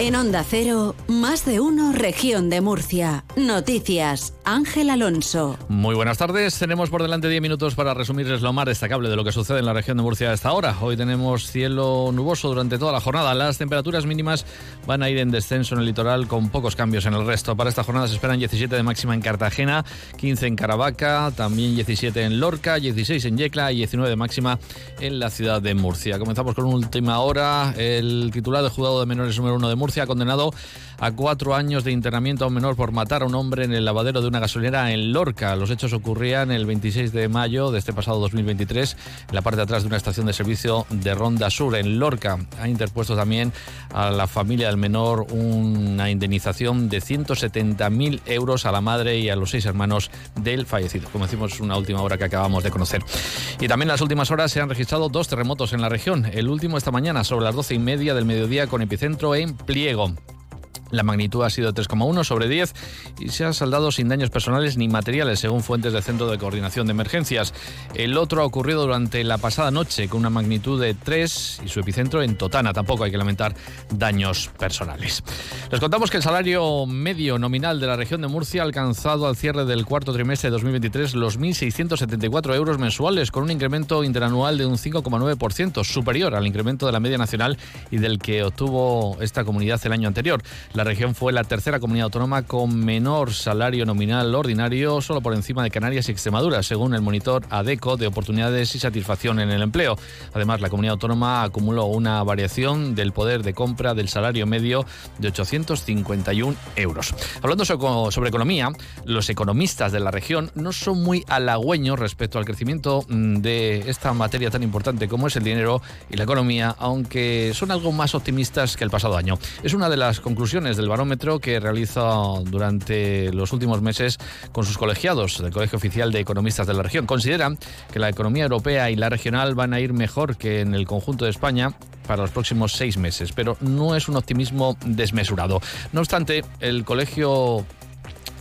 En Onda Cero, más de uno, región de Murcia. Noticias, Ángel Alonso. Muy buenas tardes. Tenemos por delante 10 minutos para resumirles lo más destacable de lo que sucede en la región de Murcia a esta hora. Hoy tenemos cielo nuboso durante toda la jornada. Las temperaturas mínimas van a ir en descenso en el litoral con pocos cambios en el resto. Para esta jornada se esperan 17 de máxima en Cartagena, 15 en Caravaca, también 17 en Lorca, 16 en Yecla y 19 de máxima en la ciudad de Murcia. Comenzamos con última hora. El titular de juzgado de menores número uno de Murcia ha condenado a cuatro años de internamiento a un menor por matar a un hombre en el lavadero de una gasolinera en Lorca. Los hechos ocurrían el 26 de mayo de este pasado 2023 en la parte de atrás de una estación de servicio de Ronda Sur en Lorca. Ha interpuesto también a la familia del menor una indemnización de 170.000 euros a la madre y a los seis hermanos del fallecido. Como decimos, una última hora que acabamos de conocer. Y también en las últimas horas se han registrado dos terremotos en la región. El último esta mañana sobre las doce y media del mediodía con epicentro en Pliego. La magnitud ha sido 3,1 sobre 10 y se ha saldado sin daños personales ni materiales, según fuentes del Centro de Coordinación de Emergencias. El otro ha ocurrido durante la pasada noche con una magnitud de 3 y su epicentro en Totana. Tampoco hay que lamentar daños personales. Les contamos que el salario medio nominal de la región de Murcia ha alcanzado al cierre del cuarto trimestre de 2023 los 1.674 euros mensuales, con un incremento interanual de un 5,9%, superior al incremento de la media nacional y del que obtuvo esta comunidad el año anterior. La región fue la tercera comunidad autónoma con menor salario nominal ordinario, solo por encima de Canarias y Extremadura, según el monitor ADECO de oportunidades y satisfacción en el empleo. Además, la comunidad autónoma acumuló una variación del poder de compra del salario medio de 851 euros. Hablando sobre economía, los economistas de la región no son muy halagüeños respecto al crecimiento mm, de esta materia tan importante como es el dinero y la economía, aunque son algo más optimistas que el pasado año. Es una de las conclusiones del barómetro que realiza durante los últimos meses con sus colegiados del Colegio Oficial de Economistas de la región. Consideran que la economía europea y la regional van a ir mejor que en el conjunto de España para los próximos seis meses, pero no es un optimismo desmesurado. No obstante, el colegio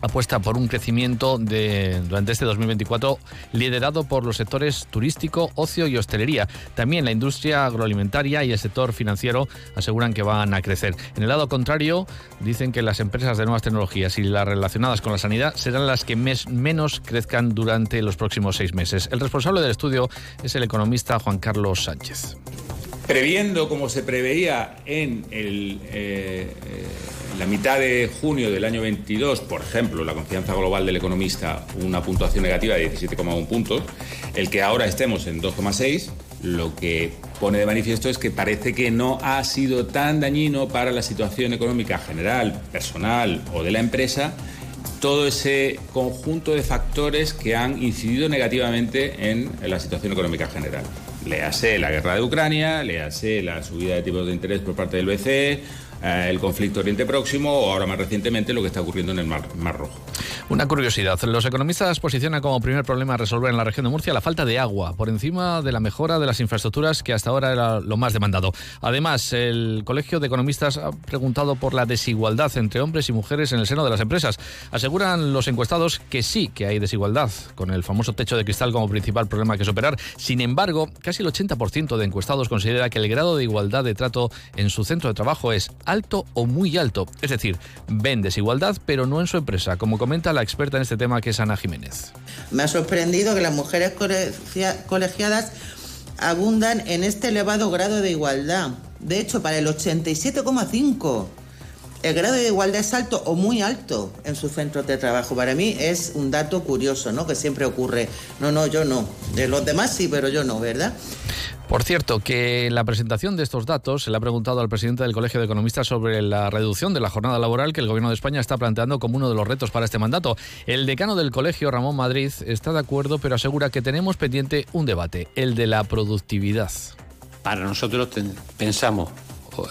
apuesta por un crecimiento durante este 2024 liderado por los sectores turístico, ocio y hostelería. También la industria agroalimentaria y el sector financiero aseguran que van a crecer. En el lado contrario, dicen que las empresas de nuevas tecnologías y las relacionadas con la sanidad serán las que menos crezcan durante los próximos seis meses. El responsable del estudio es el economista Juan Carlos Sánchez. Previendo, como se preveía en. Eh, eh, la mitad de junio del año 22, por ejemplo, la confianza global del economista, una puntuación negativa de 17,1 puntos, el que ahora estemos en 2,6, lo que pone de manifiesto es que parece que no ha sido tan dañino para la situación económica general, personal o de la empresa todo ese conjunto de factores que han incidido negativamente en la situación económica general. Léase la guerra de Ucrania, léase la subida de tipos de interés por parte del BCE, eh, el conflicto Oriente Próximo o ahora más recientemente lo que está ocurriendo en el Mar, Rojo. Una curiosidad, los economistas posicionan como primer problema a resolver en la región de Murcia la falta de agua, por encima de la mejora de las infraestructuras que hasta ahora era lo más demandado. Además, el Colegio de Economistas ha preguntado por la desigualdad entre hombres y mujeres en el seno de las empresas. Aseguran los encuestados que sí que hay desigualdad, con el famoso techo de cristal como principal problema que superar. Sin embargo, casi el 80% de encuestados considera que el grado de igualdad de trato en su centro de trabajo es alto o muy alto. Es decir, ven desigualdad, pero no en su empresa, como comenta la experta en este tema que es Ana Jiménez. Me ha sorprendido que las mujeres colegiadas abundan en este elevado grado de igualdad. De hecho, para el 87,5 el grado de igualdad es alto o muy alto en sus centros de trabajo. Para mí es un dato curioso, ¿no? Que siempre ocurre. No, no, yo no. De los demás sí, pero yo no, ¿verdad? Por cierto, que la presentación de estos datos se le ha preguntado al presidente del Colegio de Economistas sobre la reducción de la jornada laboral que el Gobierno de España está planteando como uno de los retos para este mandato. El decano del colegio, Ramón Madrid, está de acuerdo, pero asegura que tenemos pendiente un debate, el de la productividad. Para nosotros pensamos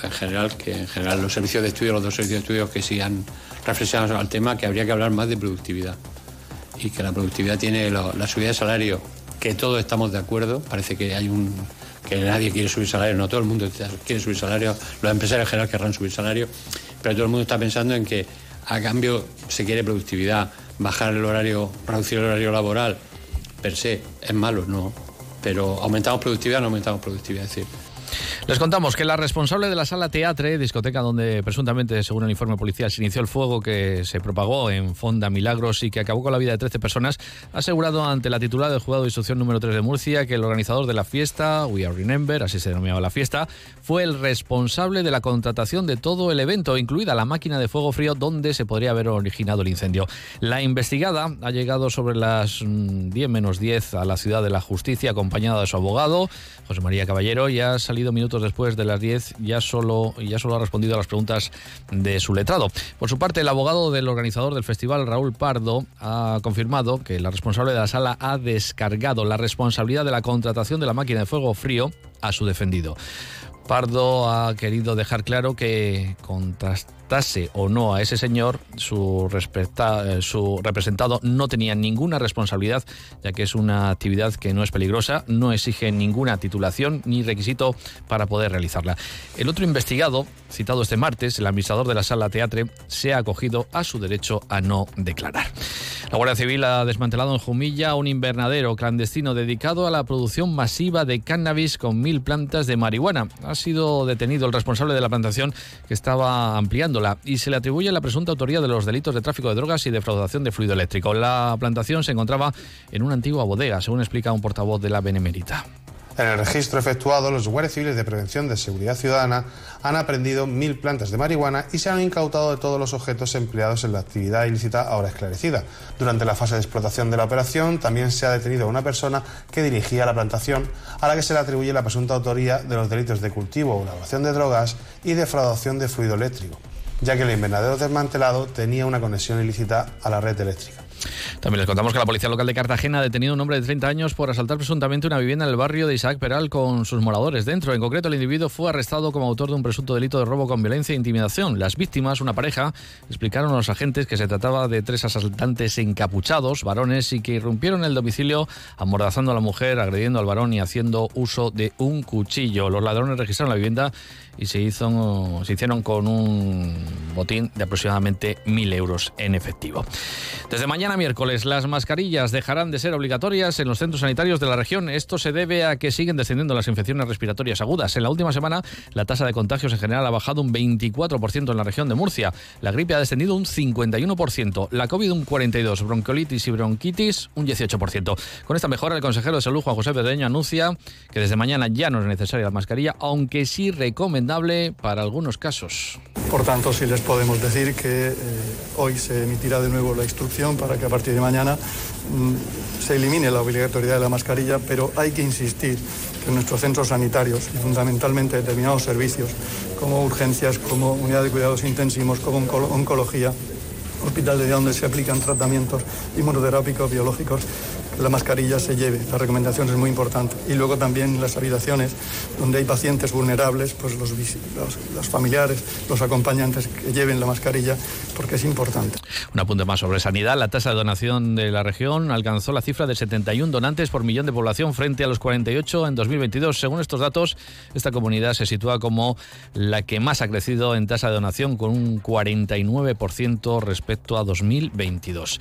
en general, que en general los servicios de estudio, los dos servicios de estudio que sigan reflexionando al tema, que habría que hablar más de productividad. Y que la productividad tiene la subida de salario, todos estamos de acuerdo, parece que hay un que nadie quiere subir salario, no todo el mundo quiere subir salario, los empresarios en general querrán subir salario, pero todo el mundo está pensando en que a cambio se quiere productividad, bajar el horario, reducir el horario laboral, per se, es malo, no, pero aumentamos productividad, no aumentamos productividad, es decir, Les contamos que la responsable de la sala Teatre, discoteca donde presuntamente, según el informe policial, se inició el fuego que se propagó en Fonda Milagros y que acabó con la vida de 13 personas, ha asegurado ante la titular del juzgado de instrucción número 3 de Murcia que el organizador de la fiesta, We Are Remember, así se denominaba la fiesta, fue el responsable de la contratación de todo el evento, incluida la máquina de fuego frío donde se podría haber originado el incendio. La investigada ha llegado sobre las 10 mm, menos 10 a la ciudad de la justicia acompañada de su abogado, José María Caballero, y ha salido minutos después de las 10 ya solo, ya solo ha respondido a las preguntas de su letrado. Por su parte, el abogado del organizador del festival, Raúl Pardo, ha confirmado que la responsable de la sala ha descargado la responsabilidad de la contratación de la máquina de fuego frío a su defendido. Pardo ha querido dejar claro que contrastase o no a ese señor, su, eh, su representado no tenía ninguna responsabilidad, ya que es una actividad que no es peligrosa, no exige ninguna titulación ni requisito para poder realizarla. El otro investigado, citado este martes, el administrador de la sala Teatre, se ha acogido a su derecho a no declarar. La Guardia Civil ha desmantelado en Jumilla un invernadero clandestino dedicado a la producción masiva de cannabis con mil plantas de marihuana. Sido detenido el responsable de la plantación que estaba ampliándola y se le atribuye la presunta autoría de los delitos de tráfico de drogas y defraudación de fluido eléctrico. La plantación se encontraba en una antigua bodega, según explica un portavoz de la Benemérita. En el registro efectuado, los guardias civiles de prevención de seguridad ciudadana han aprendido mil plantas de marihuana y se han incautado de todos los objetos empleados en la actividad ilícita ahora esclarecida. Durante la fase de explotación de la operación también se ha detenido a una persona que dirigía la plantación a la que se le atribuye la presunta autoría de los delitos de cultivo o elaboración de drogas y defraudación de fluido eléctrico, ya que el invernadero desmantelado tenía una conexión ilícita a la red eléctrica. También les contamos que la policía local de Cartagena ha detenido a un hombre de 30 años por asaltar presuntamente una vivienda en el barrio de Isaac Peral con sus moradores dentro. En concreto, el individuo fue arrestado como autor de un presunto delito de robo con violencia e intimidación. Las víctimas, una pareja, explicaron a los agentes que se trataba de tres asaltantes encapuchados, varones, y que irrumpieron el domicilio amordazando a la mujer, agrediendo al varón y haciendo uso de un cuchillo. Los ladrones registraron la vivienda y se, hizo, se hicieron con un botín de aproximadamente mil euros en efectivo. Desde mañana miércoles las mascarillas dejarán de ser obligatorias en los centros sanitarios de la región. Esto se debe a que siguen descendiendo las infecciones respiratorias agudas. En la última semana la tasa de contagios en general ha bajado un 24% en la región de Murcia. La gripe ha descendido un 51%, la COVID un 42%, bronquiolitis y bronquitis un 18%. Con esta mejora el consejero de salud Juan José Pedreño anuncia que desde mañana ya no es necesaria la mascarilla, aunque sí recomendable para algunos casos. Por tanto, sí les podemos decir que eh, hoy se emitirá de nuevo la instrucción para que a partir de mañana mm, se elimine la obligatoriedad de la mascarilla, pero hay que insistir que nuestros centros sanitarios y fundamentalmente determinados servicios como urgencias, como unidad de cuidados intensivos, como oncología, hospital de día donde se aplican tratamientos inmunoterápicos, biológicos, la mascarilla se lleve. La recomendación es muy importante. Y luego también las habitaciones donde hay pacientes vulnerables, pues los, los, familiares, los acompañantes que lleven la mascarilla, porque es importante. Un apunte más sobre sanidad. La tasa de donación de la región alcanzó la cifra de 71 donantes por millón de población frente a los 48 en 2022. Según estos datos, esta comunidad se sitúa como la que más ha crecido en tasa de donación, con un 49% respecto a 2022.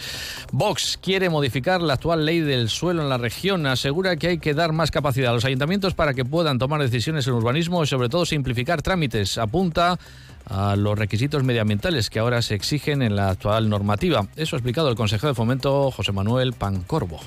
Vox quiere modificar la actual ley del suelo en la región. Asegura que hay que dar más capacidad a los ayuntamientos para que puedan tomar decisiones en urbanismo y sobre todo simplificar trámites. Apunta a los requisitos medioambientales que ahora se exigen en la actual normativa. Eso ha explicado el consejero de fomento José Manuel Pancorbo.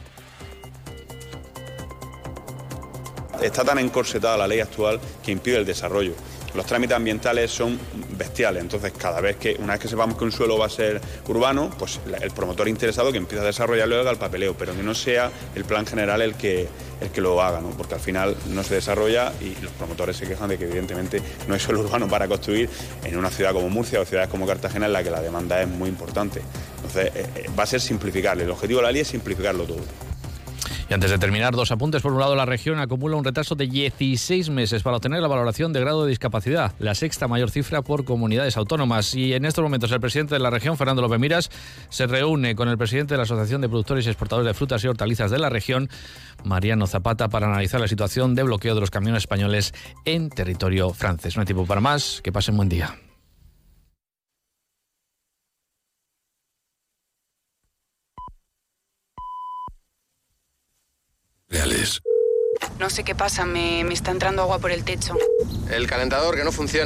Está tan encorsetada la ley actual que impide el desarrollo los trámites ambientales son bestiales. Entonces, cada vez que, una vez que sepamos que un suelo va a ser urbano, pues el promotor interesado que empieza a desarrollarlo haga el papeleo, pero que no sea el plan general el que, el que lo haga, ¿no? porque al final no se desarrolla y los promotores se quejan de que evidentemente no hay suelo urbano para construir en una ciudad como Murcia o ciudades como Cartagena en la que la demanda es muy importante. Entonces, eh, eh, va a ser simplificarle. El objetivo de la ley es simplificarlo todo. Y antes de terminar, dos apuntes. Por un lado, la región acumula un retraso de 16 meses para obtener la valoración de grado de discapacidad, la sexta mayor cifra por comunidades autónomas. Y en estos momentos, el presidente de la región, Fernando López Miras, se reúne con el presidente de la Asociación de Productores y Exportadores de Frutas y Hortalizas de la región, Mariano Zapata, para analizar la situación de bloqueo de los camiones españoles en territorio francés. No hay tiempo para más. Que pasen buen día. Reales. No sé qué pasa, me, me está entrando agua por el techo. El calentador que no funciona.